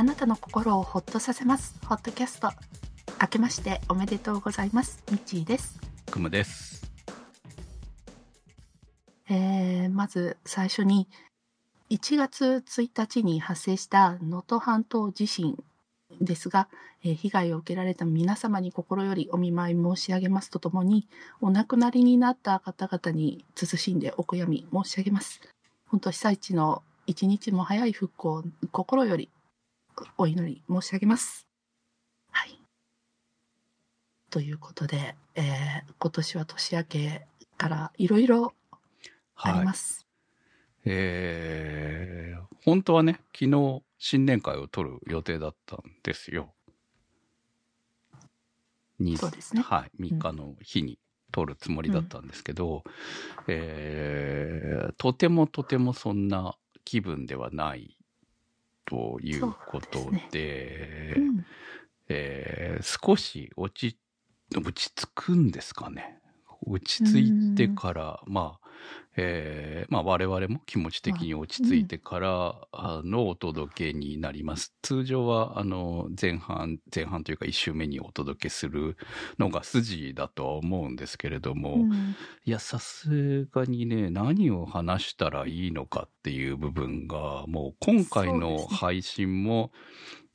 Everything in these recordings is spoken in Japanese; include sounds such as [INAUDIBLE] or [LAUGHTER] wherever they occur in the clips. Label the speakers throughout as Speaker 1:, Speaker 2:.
Speaker 1: あなたの心をほっとさせます。ホットキャスト。明けましておめでとうございます。みちーです。
Speaker 2: くむです。
Speaker 1: えーまず最初に1月1日に発生した能登半島地震ですが、えー被害を受けられた皆様に心よりお見舞い申し上げますとともにお亡くなりになった方々に慎んでお悔やみ申し上げます。本当被災地の一日も早い復興を心よりお祈り申し上げます。はい。ということで、えー今年は年明けからいろい。ろあります。
Speaker 2: えー、本当はね、昨日新年会を取る予定だったんですよ。に
Speaker 1: そうですね。
Speaker 2: はい、3日の日に取るつもりだったんですけど、えーとてもとてもそんな気分ではないということ
Speaker 1: です
Speaker 2: で、
Speaker 1: うん
Speaker 2: えー少し落ち、落ち着くんですかね。落ち着いてから、まあ、えーまあ我々も気持ち的に落ち着いてからあのお届けになります。通常はあの前半、前半というか一週目にお届けするのが筋だとは思うんですけれども、
Speaker 1: うん。
Speaker 2: いや、さすがにね、何を話したらいいのかっていう部分が、もう今回の配信も、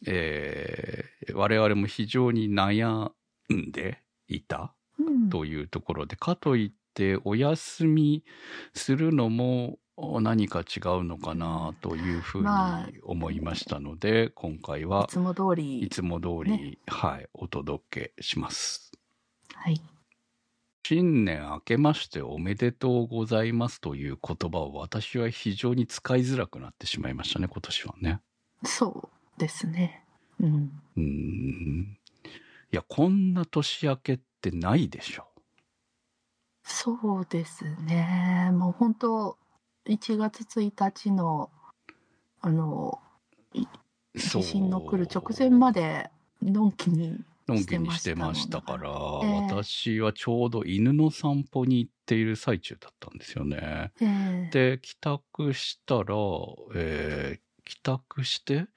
Speaker 2: えー我々も非常に悩んでいた
Speaker 1: うん。
Speaker 2: というところで、かといってお休みするのも何か違うのかなというふうに
Speaker 1: まあ
Speaker 2: 思いましたので、今回
Speaker 1: い
Speaker 2: は
Speaker 1: つも通り
Speaker 2: いつも通り、
Speaker 1: ね
Speaker 2: はい、お届けします。
Speaker 1: はい、
Speaker 2: 新年明けましておめでとうございますという言葉を私は非常に使いづらくなってしまいましたね、今年はね。
Speaker 1: そうですね。うん、
Speaker 2: うーん。いや、こんな年明けってないでしょ。
Speaker 1: そうですね。もう本当1月1日のあの地震の来る直前までのんきに
Speaker 2: のんきにしてましたから、
Speaker 1: ええ
Speaker 2: 私はちょうど犬の散歩に行っている最中だったんですよね。
Speaker 1: ええ
Speaker 2: で、帰宅したら、えー帰宅して、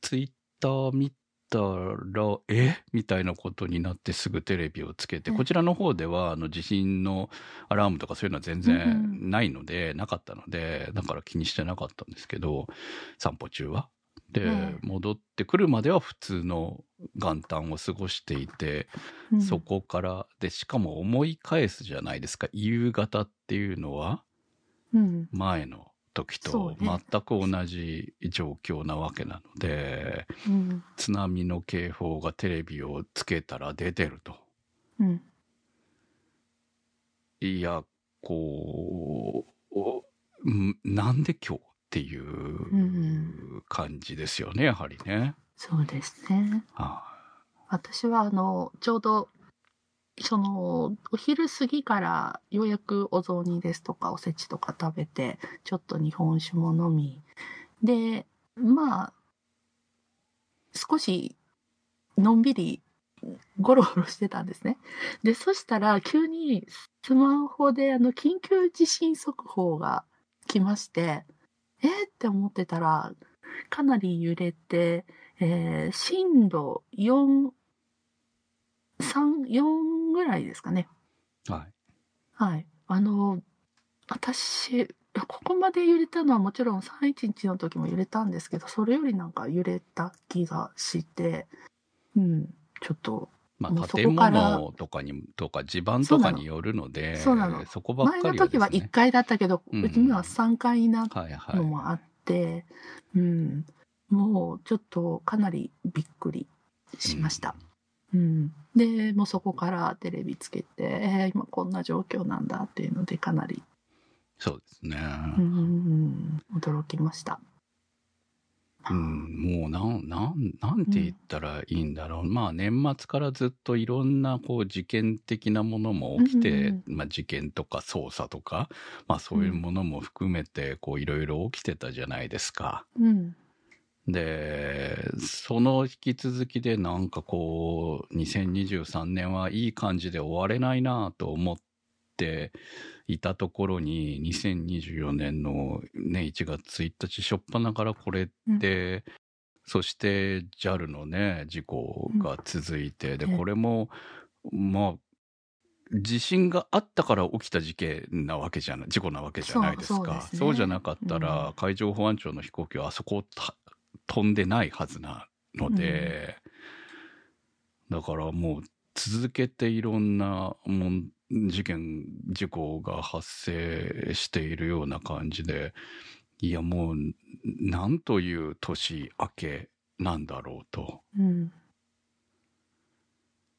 Speaker 2: ツイッター見たら、え？みたいなことになってすぐテレビをつけて、
Speaker 1: うん
Speaker 2: こちらの方では、あの、地震のアラームとかそういうのは全
Speaker 1: うん
Speaker 2: 然ないので、なかったので、だから気にしてなかったんですけど、散歩中は。で、
Speaker 1: うん
Speaker 2: 戻ってくるまでは普通の元旦を過ごしていて、
Speaker 1: うん。
Speaker 2: そこから、で、しかも思い返すじゃないですか。夕方っていうのは、
Speaker 1: うん。
Speaker 2: 前の時
Speaker 1: そ
Speaker 2: と
Speaker 1: うね
Speaker 2: 全く同じ状況なわけなので、
Speaker 1: うん
Speaker 2: 津波の警報がテレビをつけたら出てると。
Speaker 1: うん
Speaker 2: いや、こう、なんで今日ってい
Speaker 1: ん
Speaker 2: う感じですよね、やはりね。
Speaker 1: そうですね。
Speaker 2: は
Speaker 1: 私はあのちょうどそのお昼過ぎからようやくお雑煮ですとかおせちとか食べてちょっと日本酒も飲みでまあ少しのんびりゴロゴロしてたんですね。でそしたら急にスマホであの緊急地震速報が来ましてえーって思ってたらかなり揺れて、えー震度4 3、4ぐらいですかね。
Speaker 2: い。はい。
Speaker 1: はい。あの、私、ここまで揺れたのはもちろん311の時も揺れたんですけど、それよりなんか揺れた気がして、うん、ちょっと、
Speaker 2: まあ、建物とかに、とか地盤とかによるので、
Speaker 1: そうなの
Speaker 2: そこばっかり
Speaker 1: 前の時は
Speaker 2: ですね
Speaker 1: 1階だったけど、
Speaker 2: うん
Speaker 1: うちには3階になっ
Speaker 2: はいはい。
Speaker 1: のもあって、うん、もうちょっとかなりびっくりしました。うん、でもうそこからテレビつけて、えー今こんな状況なんだっていうのでかなり、
Speaker 2: そうですね。
Speaker 1: うん、驚きました。
Speaker 2: うん、もうなん、なん、なんて言ったらいいんだろう。まあ年末からずっといろんなこう事件的なものも起きて、
Speaker 1: うん
Speaker 2: まあ事件とか捜査とか、まあそういうものも含めてこういろいろ起きてたじゃないですか。
Speaker 1: うん
Speaker 2: で、その引き続きでなんかこう、2023年はいい感じで終われないなと思っていたところに、2024年のね、1月1日初っ端からこれって、そして JAL のね、事故が続いて、で、
Speaker 1: ええ
Speaker 2: これも、まあ、地震があったから起きた事件なわけじゃない、事故なわけじゃないですか。
Speaker 1: そうね。
Speaker 2: そうじゃなかったら、
Speaker 1: うん。
Speaker 2: 海上保安庁の飛行機はあそこをた飛んでないはずなので、だからもう続けていろんなもん事件、事故が発生しているような感じで、いやもう、なんという年明けなんだろうと。
Speaker 1: うん。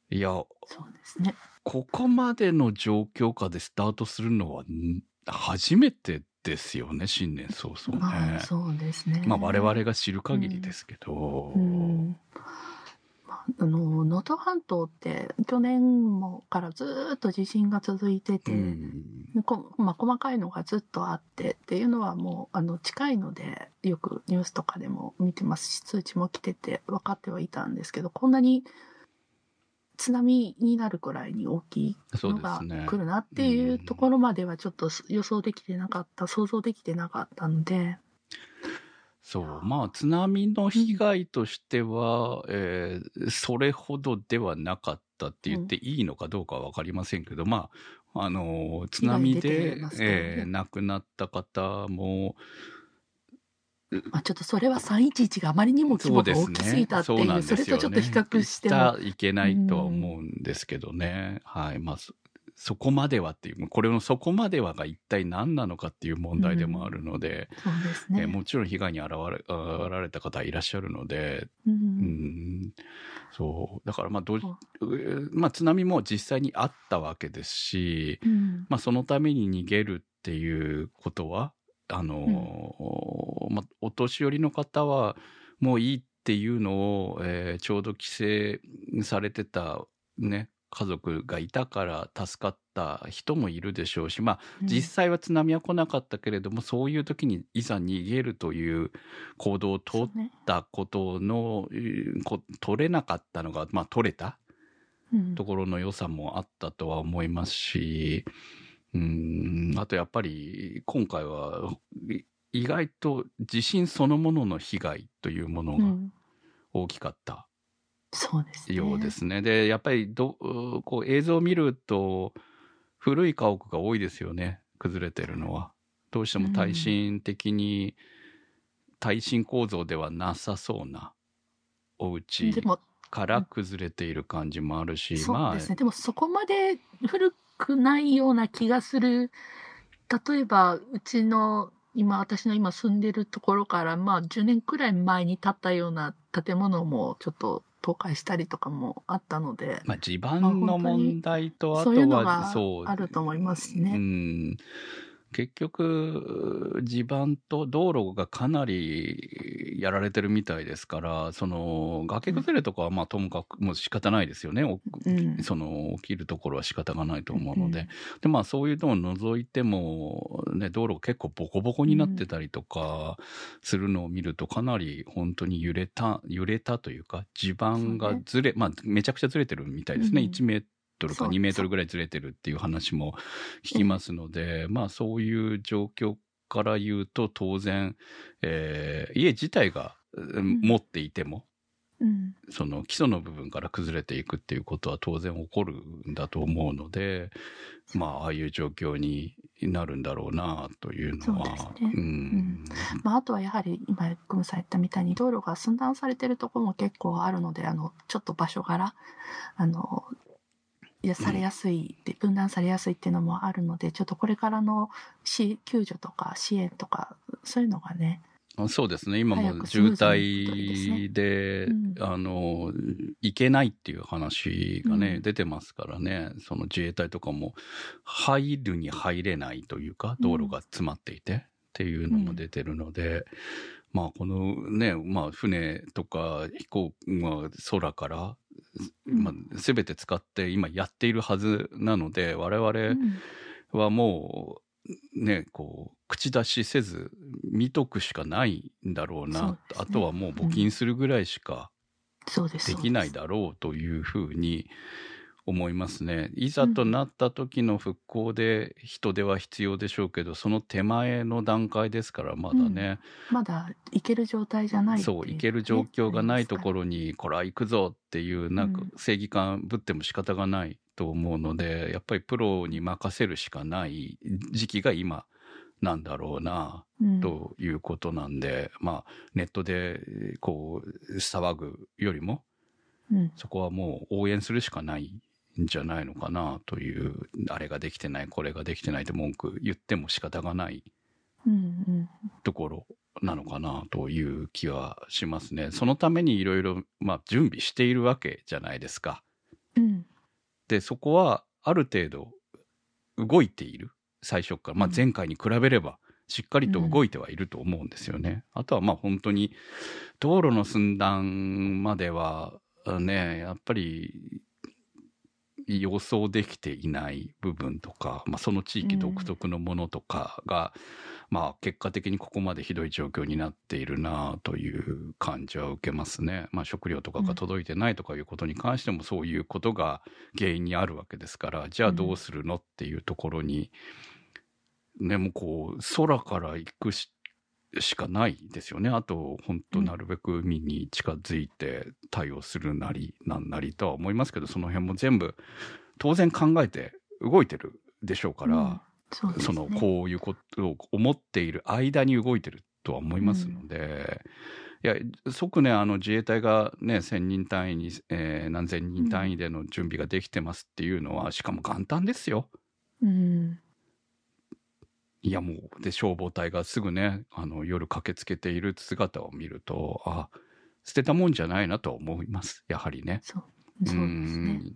Speaker 2: いや、
Speaker 1: そうですね。
Speaker 2: ここまでの状況下でスタートするのはん初めてですよね、新年早々ね
Speaker 1: まあ、。そうですね。
Speaker 2: まあ我々が知る限りですけど。
Speaker 1: うんまああの能登半島って去年もからずーっと地震が続いてて、
Speaker 2: うん
Speaker 1: こまあ、細かいのがずっとあってっていうのはもうあの近いのでよくニュースとかでも見てますし通知も来てて分かってはいたんですけどこんなに津波になるくらいに大きい
Speaker 2: そう
Speaker 1: のが。来るなっていうところまではちょっと予想できてなかった想像できてなかったので。
Speaker 2: そう。まあ、津波の被害としては、えーそれほどではなかったって言っていいのかどうかはわかりませんけど、まあ、あのー津波で
Speaker 1: ね
Speaker 2: えー亡くなった方も、
Speaker 1: まあ、ちょっとそれは311があまりにも規模が大きすぎたっていう、
Speaker 2: そうなんですよね
Speaker 1: それとちょっと比較しても。
Speaker 2: はいけないとは思うんですけどね。はい。まあ、そそこまではっていう、これのそこまではが一体何なのかっていう問題でもあるので、
Speaker 1: そうですね。
Speaker 2: えーもちろん被害に遭われ遭られた方いらっしゃるので、
Speaker 1: う。
Speaker 2: うんん、そう。だからまあどまあ津波も実際にあったわけですし、
Speaker 1: うん
Speaker 2: まあそのために逃げるっていうことは、あのーまあお年寄りの方はもういいっていうのを、えーちょうど帰省されてたね、家族がいたから助かった人もいるでしょうし、まあ実際は津波は来なかったけれども、そういう時にいざ逃げるという行動をとったことの、えーこ取れなかったのが、まあ取れた
Speaker 1: うん。
Speaker 2: ところの良さもあったとは思いますし、うん、あとやっぱり今回はい意外と地震そのものの被害というものが
Speaker 1: うん
Speaker 2: 大きかった
Speaker 1: そうですね。
Speaker 2: ようですね。で、やっぱりどこう映像を見ると古い家屋が多いですよね、崩れてるのは。どうしても耐震的に、耐震構造ではなさそうなお家
Speaker 1: でも、
Speaker 2: から崩れている感じもあるし、
Speaker 1: そうですね。
Speaker 2: ま
Speaker 1: でもそこまで古くないような気がする。例えば、うちの、今、私の今住んでるところから、まあ、10年くらい前に建ったような建物もちょっと倒壊したりとかもあったので
Speaker 2: あ、、まあ、地盤の問題と、あと
Speaker 1: そういうの
Speaker 2: は、
Speaker 1: があると思いますし
Speaker 2: う
Speaker 1: ね。
Speaker 2: ん。結局、地盤と道路がかなりやられてるみたいですから、その、崖崩れとかはまあともかくもう仕方ないですよね。お
Speaker 1: うん
Speaker 2: その、起きるところは仕方がないと思うので。で、まあそういうのを除いても、ね、道路が結構ボコボコになってたりとかするのを見るとかなり本当に揺れた、揺れたというか、地盤がずれ、まあめちゃくちゃずれてるみたいですね。
Speaker 1: うん
Speaker 2: 1メートルか
Speaker 1: そう
Speaker 2: 2メートルぐらいずれてるっていう話も聞きますので、まあそういう状況から言うと当然、えー家自体が、持っていても、
Speaker 1: うん。
Speaker 2: その基礎の部分から崩れていくっていうことは当然起こるんだと思うので、まあ、ああいう状況になるんだろうなというのは。
Speaker 1: そうですね
Speaker 2: ん。
Speaker 1: まあ、あとはやはり今クムさん言ったみたいに道路が寸断されてるところも結構あるのであのちょっと場所柄あのされやすい、で分断されやすいっていうのもあるのでちょっとこれからのし救助とか支援とかそういうのがね
Speaker 2: あそうですね。今
Speaker 1: 早
Speaker 2: も渋滞で、
Speaker 1: うん。
Speaker 2: あの、行けないっていう話がね、
Speaker 1: うん。
Speaker 2: 出てますからね、その自衛隊とかも入るに入れないというか、道路が詰まっていて、っていうのも出てるので、まあこのね、まあ船とか飛行、まあ空から、
Speaker 1: うん
Speaker 2: まあ全て使って今やっているはずなので、我々、
Speaker 1: うん。
Speaker 2: はもう、ね、こう、口出しせず、見とくしかないんだろうな。
Speaker 1: ね。
Speaker 2: あとはもう募金するぐらいしか
Speaker 1: で
Speaker 2: きないだろうというふうに思いますね。いざとなった時の復興で人手は必要でしょうけど、その手前の段階ですから、まだね。
Speaker 1: まだ行ける状態じゃない
Speaker 2: そう、行ける状況がないところに、これは行くぞっていう、なんか
Speaker 1: うん
Speaker 2: 正義感ぶっても仕方がないと思うので、やっぱりプロに任せるしかない時期が今なんだろうな、
Speaker 1: うん。
Speaker 2: ということなんで、まあ、ネットで、こう、騒ぐよりも、
Speaker 1: うん。
Speaker 2: そこはもう応援するしかないんじゃないのかなという、あれができてない、これができてないって文句言っても仕方がない
Speaker 1: うんうん
Speaker 2: ところなのかなという気はしますね。そのためにいろいろ、まあ、準備しているわけじゃないですか。
Speaker 1: うん
Speaker 2: で、そこはある程度動いている。最初から。まあ、
Speaker 1: うん
Speaker 2: 前回に比べれば、しっかりと動いてはいると思うんですよね。あとはまあ本当に、道路の寸断までは、ね、やっぱり、予想できていない部分とか、まあ、その地域独特のものとかが、まあ結果的にここまでひどい状況になっているなという感じは受けますね。まあ食料とかが届いてないとかいうことに関してもそういうことが原因にあるわけですから、じゃあどうするのっていうところに、ね、もうこう空から行くししかないですよね。あと、本当なるべく海に近づいて対応するなりなんなりとは思いますけど、その辺も全部当然考えて動いてるでしょうから、
Speaker 1: うん。そうです
Speaker 2: そ
Speaker 1: ね
Speaker 2: のこういうことを思っている間に動いてるとは思いますので、いや即ねあの自衛隊がね1000人単位に、えー何千人単位での準備ができてますっていうのは、しかも元旦ですよ。
Speaker 1: うん
Speaker 2: いやもうで消防隊がすぐねあの夜駆けつけている姿を見るとあ捨てたもんじゃないなとは思いますやはりね。
Speaker 1: そうそうですね。
Speaker 2: ね、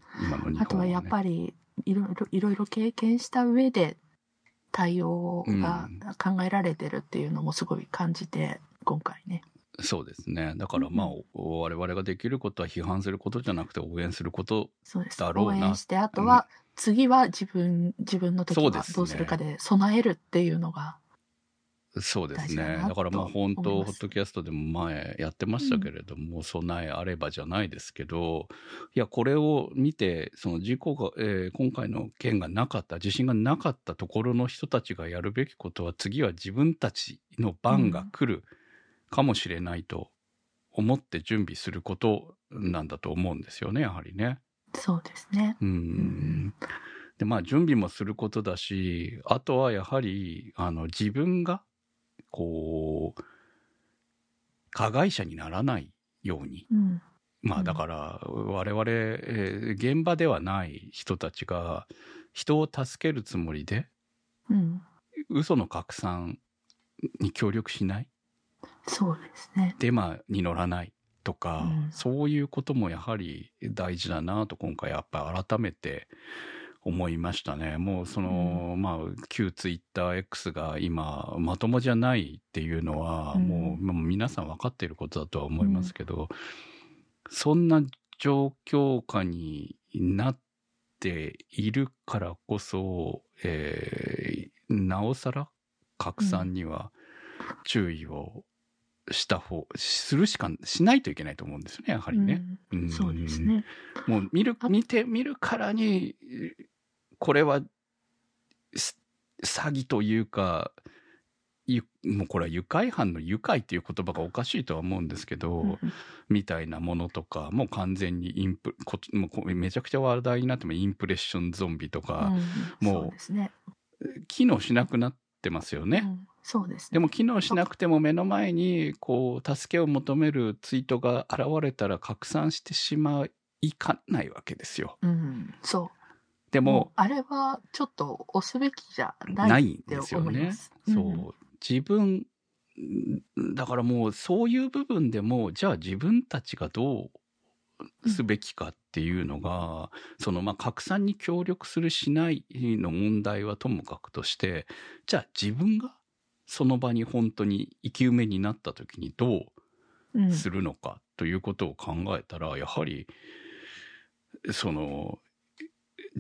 Speaker 1: あとはやっぱりいろいろいろいろ経験した上で対応が考えられてるっていうのもすごい感じて、今回ね。
Speaker 2: そうですね。だからまあ、我々ができることは批判することじゃなくて応援すること。
Speaker 1: そうです。
Speaker 2: だろうな
Speaker 1: 応援して、あとは、次は自分、自分の時はどうするかで備えるっていうのが、
Speaker 2: そうですね。
Speaker 1: だ
Speaker 2: からまあ
Speaker 1: と
Speaker 2: 本当、ホットキャストでも前やってましたけれども、備えあればじゃないですけど、いや、これを見て、その事故が、えー今回の件がなかった、地震がなかったところの人たちがやるべきことは、次は自分たちの番が来るかもしれないと思って準備することなんだと思うんですよね、やはりね。
Speaker 1: そうですね。
Speaker 2: うん
Speaker 1: ん
Speaker 2: でまあ準備もすることだしあとはやはりあの自分がこう加害者にならないように
Speaker 1: うん。
Speaker 2: まあ
Speaker 1: うん
Speaker 2: だから我々、えー現場ではない人たちが人を助けるつもりで
Speaker 1: うん。
Speaker 2: 嘘の拡散に協力しない
Speaker 1: そうですね。
Speaker 2: デマに乗らないとか、
Speaker 1: うん。
Speaker 2: そういうこともやはり大事だなと今回やっぱり改めて思いましたね。もうその、まあ旧ツイッター X が今まともじゃないっていうのは、
Speaker 1: うん。
Speaker 2: もうもう皆さん分かっていることだとは思いますけど、そんな状況下になっているからこそ、えーなおさら拡散には注意をした方、するしか、しないといけないと思うんですよね、やはりね。
Speaker 1: うんそうですね。
Speaker 2: もう見る、
Speaker 1: あ
Speaker 2: 見て、見るからに、これは、す詐欺というか、ゆもうこれは愉快犯の愉快っていう言葉がおかしいとは思うんですけど、
Speaker 1: うん
Speaker 2: みたいなものとか、もう完全にインプ、こもうこめちゃくちゃ話題になってもインプレッションゾンビとか、
Speaker 1: うん
Speaker 2: もう
Speaker 1: ね。
Speaker 2: 機能しなくなってますよね。
Speaker 1: うんそうですね。
Speaker 2: でも機能しなくても目の前にこう助けを求めるツイートが現れたら拡散してしまいかないわけですよ。
Speaker 1: うん、そう。
Speaker 2: で
Speaker 1: もあれはちょっと押すべきじゃ
Speaker 2: な
Speaker 1: ない
Speaker 2: いんですよね
Speaker 1: 思います。。
Speaker 2: そう
Speaker 1: うん。
Speaker 2: 自分、んだからもうそういう部分でも、じゃあ自分たちがどうすべきかっていうのが、そのまあ拡散に協力するしないの問題はともかくとして、じゃあ自分がその場に本当に生き埋めになった時にどう
Speaker 1: うん
Speaker 2: するのかということを考えたら、やはりその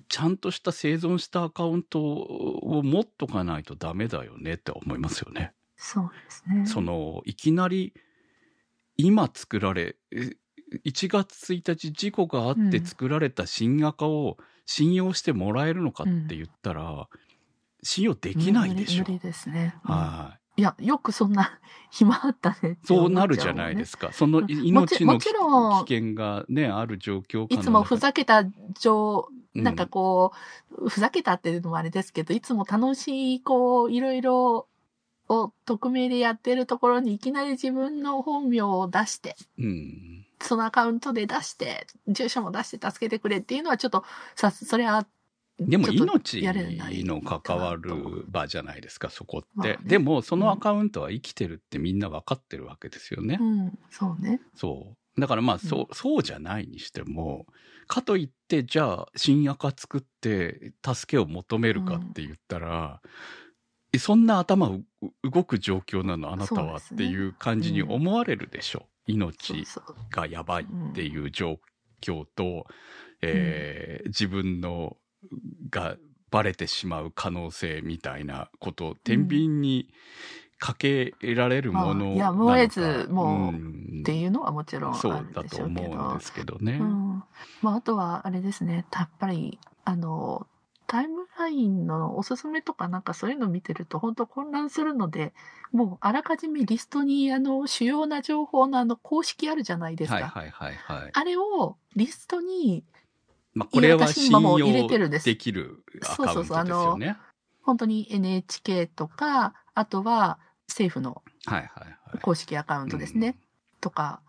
Speaker 2: ちゃんとした生存したアカウントを持っとかないとダメだよねって思いますよね。
Speaker 1: そうですね。
Speaker 2: そのいきなり今作られえ1月1日事故があって作られた新赤を信用してもらえるのかって言ったら、信用できないでしょ。
Speaker 1: 無理無理ですね。うん
Speaker 2: はい。
Speaker 1: いや、よくそんな [LAUGHS] 暇あったね
Speaker 2: そうなるじゃないですか。その
Speaker 1: うん
Speaker 2: 命の危険がね、ある状況
Speaker 1: いつもふざけた状、
Speaker 2: うん
Speaker 1: なんかこう、ふざけたっていうのもあれですけど、いつも楽しい、こう、いろいろを匿名でやってるところにいきなり自分の本名を出して、
Speaker 2: うん。
Speaker 1: そのアカウントで出して、住所も出して助けてくれっていうのはちょっと、さ、それは、
Speaker 2: でも命の関わる場じゃないですか、そこって。
Speaker 1: まあね
Speaker 2: でも、そのアカウントは生きてるってみんな分かってるわけですよね。
Speaker 1: うん、そうね。
Speaker 2: そう。だからまあ、そう、そうじゃないにしても、かといって、じゃあ、新赤作って、助けを求めるかって言ったら、えそんな頭う動く状況なのあなたはっていう感じに思われるでしょ。
Speaker 1: そう
Speaker 2: 命
Speaker 1: そう。
Speaker 2: がやばいっていう状況と、えー自分のがバレてしまう可能性みたいなことを天秤にかけられるものなのか、
Speaker 1: まあいや燃えずもう
Speaker 2: うん
Speaker 1: っていうのはもちろんあ
Speaker 2: そう
Speaker 1: る
Speaker 2: だと
Speaker 1: でしょうけど。
Speaker 2: 思うんですけどね。
Speaker 1: うん。まあ、あとは、あれですね。やっぱり、あの、タイムラインのおすすめとかなんかそういうの見てると本当混乱するので、もうあらかじめリストにあの主要な情報のあの公式あるじゃないですか。
Speaker 2: はいはいはいはい。
Speaker 1: あれをリストに
Speaker 2: まあ、これは
Speaker 1: 私
Speaker 2: 信
Speaker 1: 今もう入れ
Speaker 2: 用
Speaker 1: てるんです
Speaker 2: できるアカウントですよね。
Speaker 1: 本当に NHK とか、あとは政府の
Speaker 2: はいはいはい。
Speaker 1: 公式アカウントですね。とか、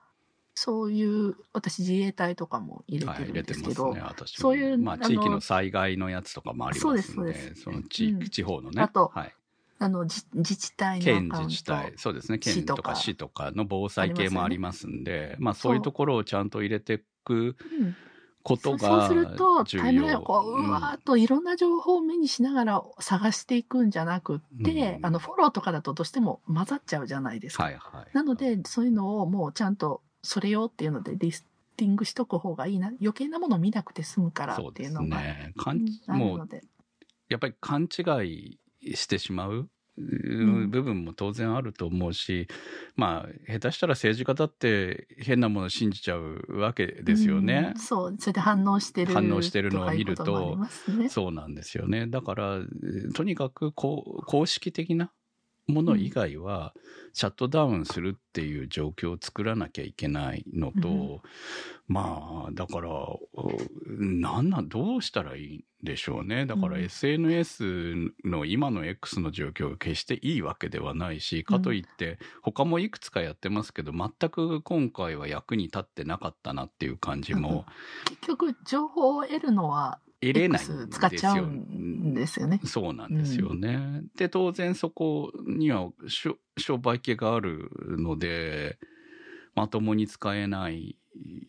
Speaker 1: そういう、私自衛隊とかも入れ
Speaker 2: はい、
Speaker 1: てるんですけど、
Speaker 2: ますね。
Speaker 1: そういう
Speaker 2: まあ、地域の災害のやつとかもありますんで、
Speaker 1: そうですそ
Speaker 2: の地域、
Speaker 1: うん
Speaker 2: 地方のね。
Speaker 1: あと
Speaker 2: はい、
Speaker 1: あの、じ自治体のア
Speaker 2: 県
Speaker 1: カウント。
Speaker 2: 自治体、そうですね、県とか市とかの防災系もありますんで、まあ、そういうところをちゃんと入れていく
Speaker 1: うん
Speaker 2: こと
Speaker 1: そう
Speaker 2: が
Speaker 1: そうすると。タイムラインをこう、
Speaker 2: う
Speaker 1: わーっといろんな情報を目にしながら探していくんじゃなくって、
Speaker 2: うん
Speaker 1: あの、フォローとかだとどうしても混ざっちゃうじゃないですか。
Speaker 2: はいはい。
Speaker 1: なので、そういうのをもうちゃんと、それよっていうのでリスティングしとく方がいいな。余計なもの見なくて済むからっていうのが。
Speaker 2: ね。
Speaker 1: あるので。
Speaker 2: やっぱり勘違いしてしまう。う
Speaker 1: うん
Speaker 2: 部分も当然あると思うし、まあ、下手したら政治家だって変なものを信じちゃうわけですよね
Speaker 1: うん。そう、それで反応してる。
Speaker 2: 反応してるのを見ると
Speaker 1: ね
Speaker 2: そうなんですよね。だから、えーとにかくこう公式的なもの以外は、シャットダウンするっていう状況を作らなきゃいけないのと、
Speaker 1: うん。
Speaker 2: まあ、だから、うんなんなん、どうしたらいいんでしょうね。だから
Speaker 1: うん。
Speaker 2: SNS の今の X の状況が決していいわけではないし、かといって、他もいくつかやってますけど、全く今回は役に立ってなかったなっていう感じも。
Speaker 1: 結局、情報を得るのは、
Speaker 2: 得れないんです
Speaker 1: 使っちゃう
Speaker 2: よ。
Speaker 1: んですよね。
Speaker 2: そうなんですよね。で、当然そこには商売系があるので、まともに使えない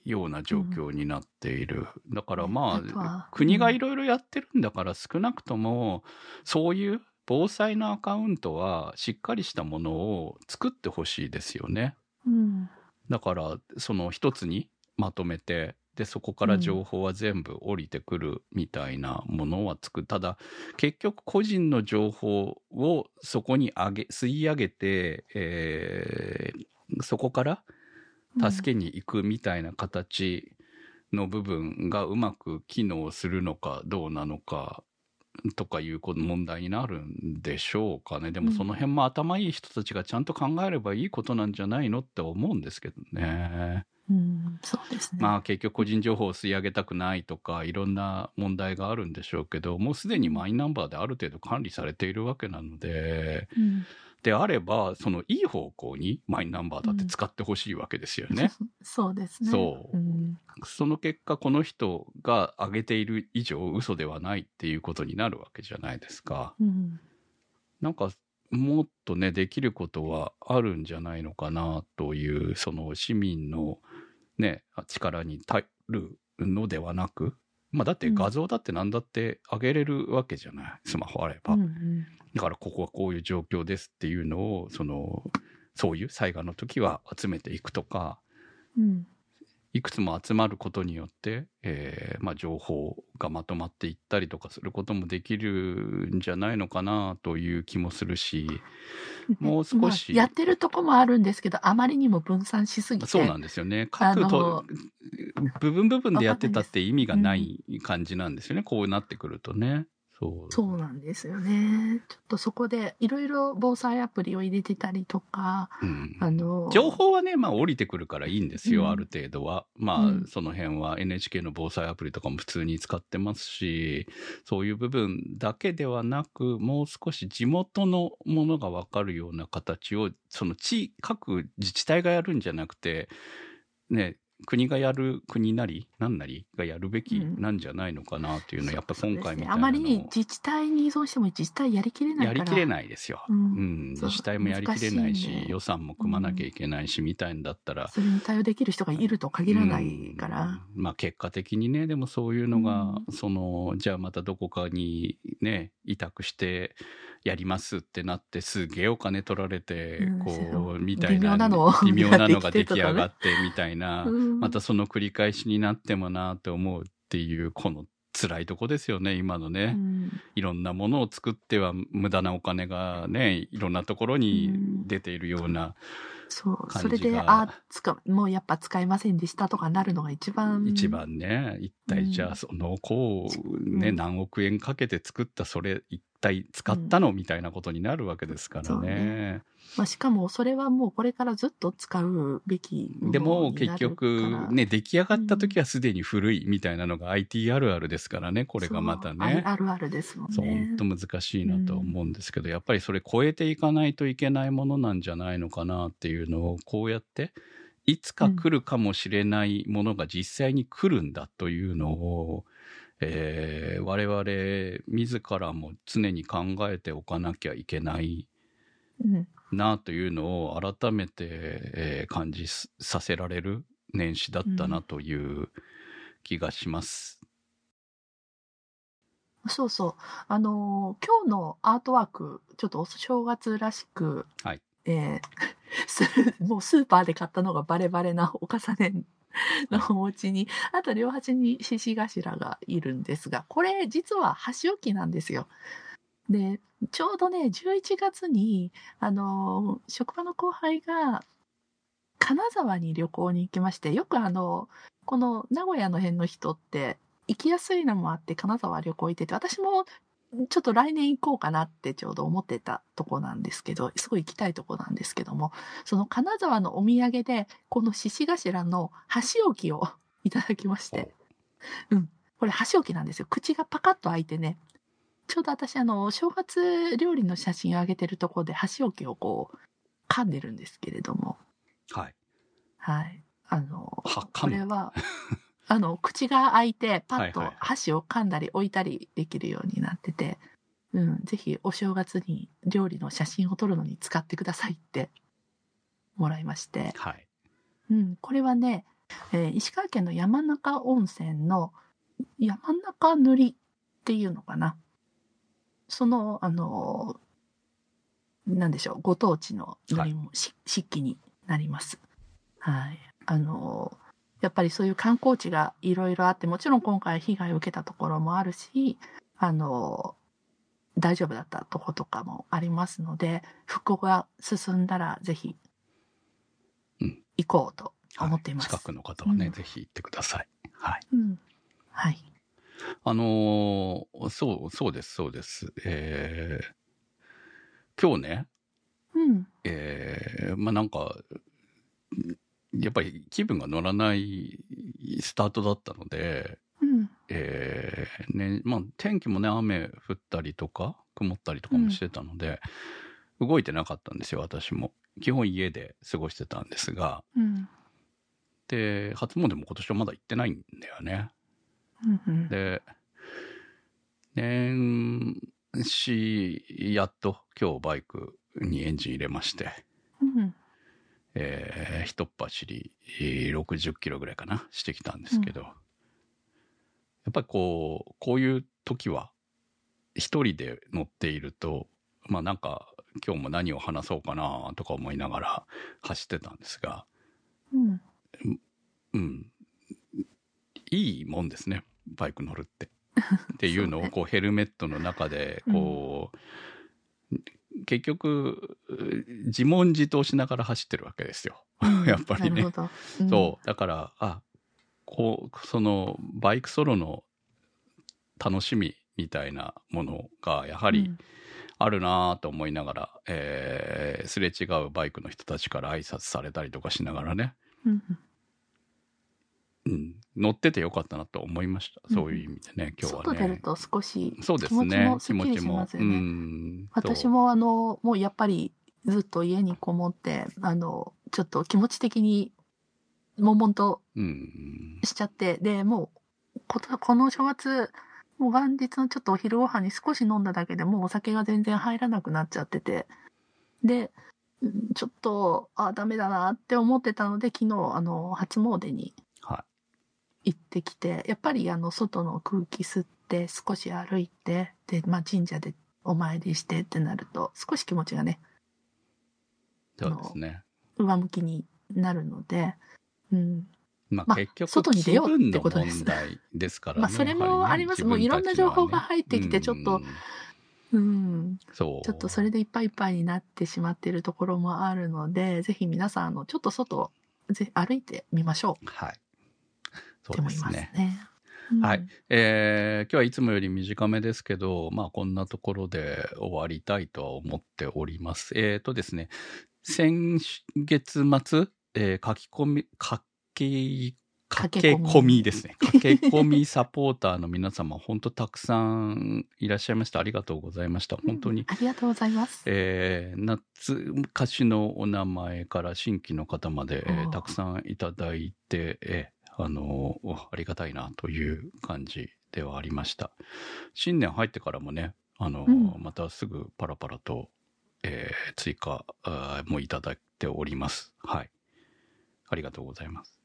Speaker 2: ような状況になっている。だからま
Speaker 1: あ、
Speaker 2: 国がいろいろやってるんだから少なくとも、そういう防災のアカウントはしっかりしたものを作ってほしいですよね。
Speaker 1: うん。
Speaker 2: だから、その一つにまとめて、で、そこから情報は全部降りてくるみたいなものは作る。ただ、結局個人の情報をそこに上げ、吸い上げて、えーそこから助けに行くみたいな形の部分がうまく機能するのかどうなのかとかいう問題になるんでしょうかね。でも
Speaker 1: うん
Speaker 2: その辺も頭いい人たちがちゃんと考えればいいことなんじゃないのって思うんですけどね。
Speaker 1: うん、そうですね。
Speaker 2: まあ結局個人情報を吸い上げたくないとかいろんな問題があるんでしょうけどもうすでにマイナンバーである程度管理されているわけなので
Speaker 1: うん
Speaker 2: であればそのいい方向にマイナンバーだって使ってほしいわけですよね。[LAUGHS]
Speaker 1: そうですね。
Speaker 2: そう
Speaker 1: うん。
Speaker 2: その結果この人が挙げている以上嘘ではないっていうことになるわけじゃないですか。
Speaker 1: うん。
Speaker 2: なんかもっとねできることはあるんじゃないのかなというその市民のね力に頼るのではなくまあだって画像だって何だって上げれるわけじゃない？[LAUGHS] スマホあれば、
Speaker 1: うんうん。
Speaker 2: だからここはこういう状況ですっていうのをそのそういう災害の時は集めていくとか。
Speaker 1: うん
Speaker 2: いくつも集まることによって、えーまあ、情報がまとまっていったりとかすることもできるんじゃないのかなという気もするし、もう少し
Speaker 1: まあやってるとこもあるんですけど、あまりにも分散しすぎて。
Speaker 2: そうなんですよね。各と、部分部分でやってたって意味がない感じなんですよね。こうなってくるとね。そう。
Speaker 1: そうなんですよね。ちょっとそこでいろいろ防災アプリを入れてたりとか、
Speaker 2: うん
Speaker 1: あの、
Speaker 2: 情報はね、まあ降りてくるからいいんですよ、
Speaker 1: うん
Speaker 2: ある程度は。まあ、
Speaker 1: うん
Speaker 2: その辺は NHK の防災アプリとかも普通に使ってますし、そういう部分だけではなく、もう少し地元のものがわかるような形を、その地、各自治体がやるんじゃなくて、ね、国がやる、国なり、何なりがやるべき
Speaker 1: うん。
Speaker 2: なんじゃないのかなっていうのは、やっぱ今回みたいなの
Speaker 1: あまりに自治体に依存しても自治体やりきれないから。
Speaker 2: やりきれないですよ。
Speaker 1: う
Speaker 2: うん。
Speaker 1: う。
Speaker 2: 自治体もやりきれないし、
Speaker 1: 難しいんで。
Speaker 2: 予算も組まなきゃいけないし、みたいんだったら、
Speaker 1: それに対応できる人がいると限らないから。
Speaker 2: うん。まあ結果的にね、でもそういうのが、
Speaker 1: う
Speaker 2: その、じゃあまたどこかにね、委託してやりますってなって、すげえお金取られて、
Speaker 1: うん。
Speaker 2: こ、
Speaker 1: そう。
Speaker 2: みたいな、
Speaker 1: 微妙なの。
Speaker 2: が出来上がってみたいな、[LAUGHS]
Speaker 1: うん。
Speaker 2: またその繰り返しになってもなって思うっていう、この辛いとこですよね、今のね。
Speaker 1: うん。
Speaker 2: いろんなものを作っては無駄なお金がね、いろんなところに出ているような、
Speaker 1: そう。
Speaker 2: 感じが
Speaker 1: それで、あ、つか、もうやっぱ使えませんでしたとかなるのが一番。
Speaker 2: 一番ね、一体じゃ
Speaker 1: うん
Speaker 2: あそのこう、ね、
Speaker 1: うん
Speaker 2: 何億円かけて作ったそれ一体使ったのみたいなことになるわけですから
Speaker 1: そう
Speaker 2: ね
Speaker 1: ね。まあ、しかもそれはもうこれからずっと使うべき
Speaker 2: でも結局ね、出来上がった時はすでに古いみたいなのが IT あるあるですからね、これがまた
Speaker 1: そう
Speaker 2: ね。
Speaker 1: あるあるですもん
Speaker 2: そう、
Speaker 1: ね。
Speaker 2: 本当難しいなと思うんですけど、やっぱりそれ超えていかないといけないものなんじゃないのかなっていうのを、こうやって、いつか来るかもしれないものが実際に来るんだというのを、えー我々自らも常に考えておかなきゃいけない
Speaker 1: うん
Speaker 2: なというのを改めて、えー感じすさせられる年始だったなという気がします。
Speaker 1: そうそう。あのー今日のアートワーク、ちょっとお正月らしく、
Speaker 2: はい
Speaker 1: えー [LAUGHS] もうスーパーで買ったのがバレバレなお重ねのお家に、あと両端に獅子頭がいるんですが、これ実は箸置きなんですよ。で、ちょうどね、11月に、あの職場の後輩が、金沢に旅行に行きまして、よくあの、この名古屋の辺の人って、行きやすいのもあって金沢旅行行ってて、私もちょっと来年行こうかなってちょうど思ってたとこなんですけど、すごい行きたいとこなんですけども、その金沢のお土産で、この獅子頭の箸置きをいただきまして、うん。これ箸置きなんですよ。口がパカッと開いてね、ちょうど私あの、正月料理の写真を上げてるところで箸置きをこう、噛んでるんですけれども、
Speaker 2: はい。
Speaker 1: はい。あの、これは、あの、口が開いて、パッと
Speaker 2: はいはいはい
Speaker 1: 箸を噛んだり置いたりできるようになってて、うん、ぜひお正月に料理の写真を撮るのに使ってくださいってもらいまして、
Speaker 2: はい。
Speaker 1: うん、これはね、えー石川県の山中温泉の山中塗りっていうのかな。その、あの、なんでしょう、ご当地の塗りも、し漆器になります。はい。あの、やっぱりそういう観光地がいろいろあって、もちろん今回被害を受けたところもあるし、あの、大丈夫だったとことかもありますので、復興が進んだらぜひ
Speaker 2: うん
Speaker 1: 行こうと思っています。
Speaker 2: 近くの方はね、
Speaker 1: うん
Speaker 2: ぜひ行ってください。はい。
Speaker 1: うん。はい。
Speaker 2: あのーそう、そうです、そうです。えー今日ね、
Speaker 1: うん。
Speaker 2: えーまあなんか、やっぱり気分が乗らないスタートだったので、
Speaker 1: うん。
Speaker 2: えーね、まあ天気もね、雨降ったりとか、曇ったりとかもしてたので、動いてなかったんですよ、私も。基本家で過ごしてたんですが、
Speaker 1: うん。
Speaker 2: で、初詣も今年はまだ行ってないんだよね。
Speaker 1: うん。
Speaker 2: で、年始、やっと今日バイクにエンジン入れまして、
Speaker 1: うん。
Speaker 2: えー、一っ走りえー60キロぐらいかな、してきたんですけど、やっぱりこう、こういう時は、一人で乗っていると、まあなんか、今日も何を話そうかなとか思いながら走ってたんですが、
Speaker 1: うん。
Speaker 2: うん。いいもんですねバイク乗るって。[LAUGHS] っていうのをこうヘルメットの中でこう、結局自問自答しながら走ってるわけですよ。[LAUGHS] やっぱりね。
Speaker 1: うん。
Speaker 2: そう。だからあこうそのバイクソロの楽しみみたいなものがやはり
Speaker 1: うん。
Speaker 2: あるなぁと思いながら、えーすれ違うバイクの人たちから挨拶されたりとかしながらね、
Speaker 1: うん
Speaker 2: うん、乗っててよかったなと思いました、
Speaker 1: うん。
Speaker 2: そういう意味でね今日はね。
Speaker 1: 外出ると少し気持ち
Speaker 2: ね
Speaker 1: もすっきりしますよ
Speaker 2: う
Speaker 1: ね。
Speaker 2: ん
Speaker 1: 私もあの、もうやっぱりずっと家にこもって、あの、ちょっと気持ち的に悶々としちゃって、で、もう、ことこの正月、もう元日のちょっとお昼ご飯に少し飲んだだけでもうお酒が全然入らなくなっちゃってて、で、うんちょっと、あ、ダメだなって思ってたので、昨日、あの、初詣に
Speaker 2: は
Speaker 1: 行ってきて、やっぱりあの、外の空気吸って、少し歩いて、で、まあ神社でお参りしてってなると、少し気持ちがね、
Speaker 2: いそうですね。
Speaker 1: 上向きになるので、うん。まあ
Speaker 2: まあ結局
Speaker 1: 外に出ようってことです。
Speaker 2: ですからね。
Speaker 1: まあそれもあります。
Speaker 2: ね
Speaker 1: もういろんな情報が入ってきてちょっと
Speaker 2: うん。
Speaker 1: うん。
Speaker 2: そう。
Speaker 1: ちょっとそれでいっぱいいっぱいになってしまっているところもあるので、ぜひ皆さん、あの、ちょっと外、ぜ歩いてみましょう。
Speaker 2: はいそうですね
Speaker 1: ますね。うん
Speaker 2: はい。えー今日はいつもより短めですけど、まあこんなところで終わりたいとは思っております。えっ、とですね、先月末、えー書き込み、書き、駆け込みですね。[LAUGHS] 駆け込みサポーターの皆様、本当たくさんいらっしゃいました。ありがとうございました。本当に
Speaker 1: うん。ありがとうございます。
Speaker 2: えー夏歌手のお名前から新規の方まで、えーたくさんいただいて、えーあのありがたいなという感じではありました。新年入ってからもね、あのー
Speaker 1: うん
Speaker 2: またすぐパラパラと、えー追加もいただいております。はい。ありがとうございます。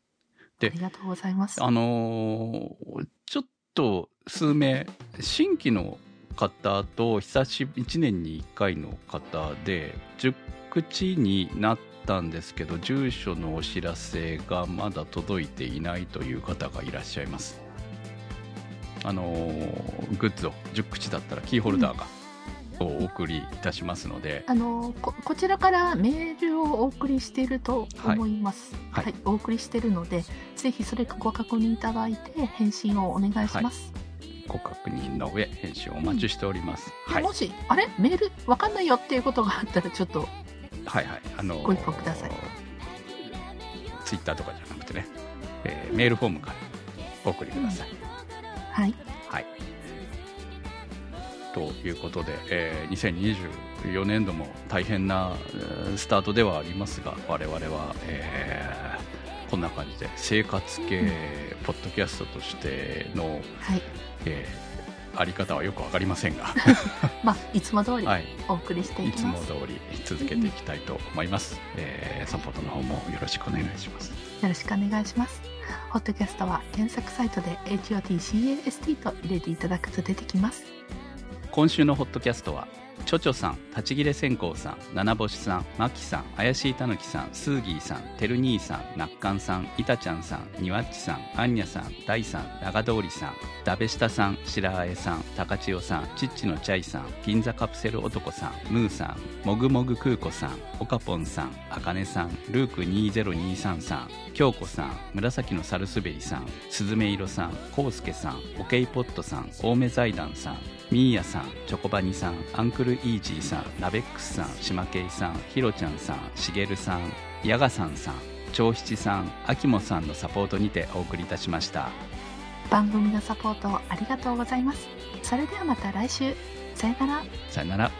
Speaker 2: で
Speaker 1: ありがとうございます。
Speaker 2: あのーちょっと数名新規の方と久しぶり1年に1回の方で10口になったんですけど住所のお知らせがまだ届いていないという方がいらっしゃいます。あのーグッズを10口だったらキーホルダーが、をお送りいたしますので。
Speaker 1: あのここちらからメールをお送りしていると思います。
Speaker 2: は
Speaker 1: はい。い、お送りしているので、ぜひそれご確認いただいて返信をお願いします。
Speaker 2: ご確認の上返信をお待ちしております、はい。
Speaker 1: でもしあれ？メール？わかんないよっていうことがあったらちょっと
Speaker 2: はいはい。あのー
Speaker 1: ご一報ください
Speaker 2: ツイッターとかじゃなくてね、えーメールフォームからお送りください。
Speaker 1: はい
Speaker 2: はい。ということで、えー2024年度も大変なえースタートではありますが、我々は、えーこんな感じで生活系ポッドキャストとしての、
Speaker 1: はい
Speaker 2: えーあり方はよくわかりませんが、[LAUGHS]
Speaker 1: まあいつも通り
Speaker 2: はい、
Speaker 1: お送りしてい
Speaker 2: いつ
Speaker 1: きます、
Speaker 2: も通り続けていきたいと思います。えーサポートの方もよろしくお願いします。
Speaker 1: よろしくお願いします。ホットキャストは検索サイトで HOTCAST と入れていただくと出てきます。
Speaker 2: 今週のホットキャストはちょちょさん立ち切れ線香さん七星さんまきさん怪しいたぬきさんスーギーさんてる兄さんなっかんさんいたちゃんさんにわっちさんあんにゃさん大さん長通りさんだべしたさん白あえさん高千代さんちっちのチャイさん銀座カプセル男さんムーさんもぐもぐ空子さんおかぽんさんあかねさんルーク2023さん京子さん紫のサルスベリさんすずめいろさんこうすけさんおけいポットさん青梅財団さんミーヤさんチョコバニさんアンクルイージーさんナベックスさん島ケイさんひろちゃんさんしげるさんヤガさんさん長七さんあきもさんのサポートにてお送りいたしました。
Speaker 1: 番組のサポートありがとうございます。それではまた来週。さよなら。
Speaker 2: さよなら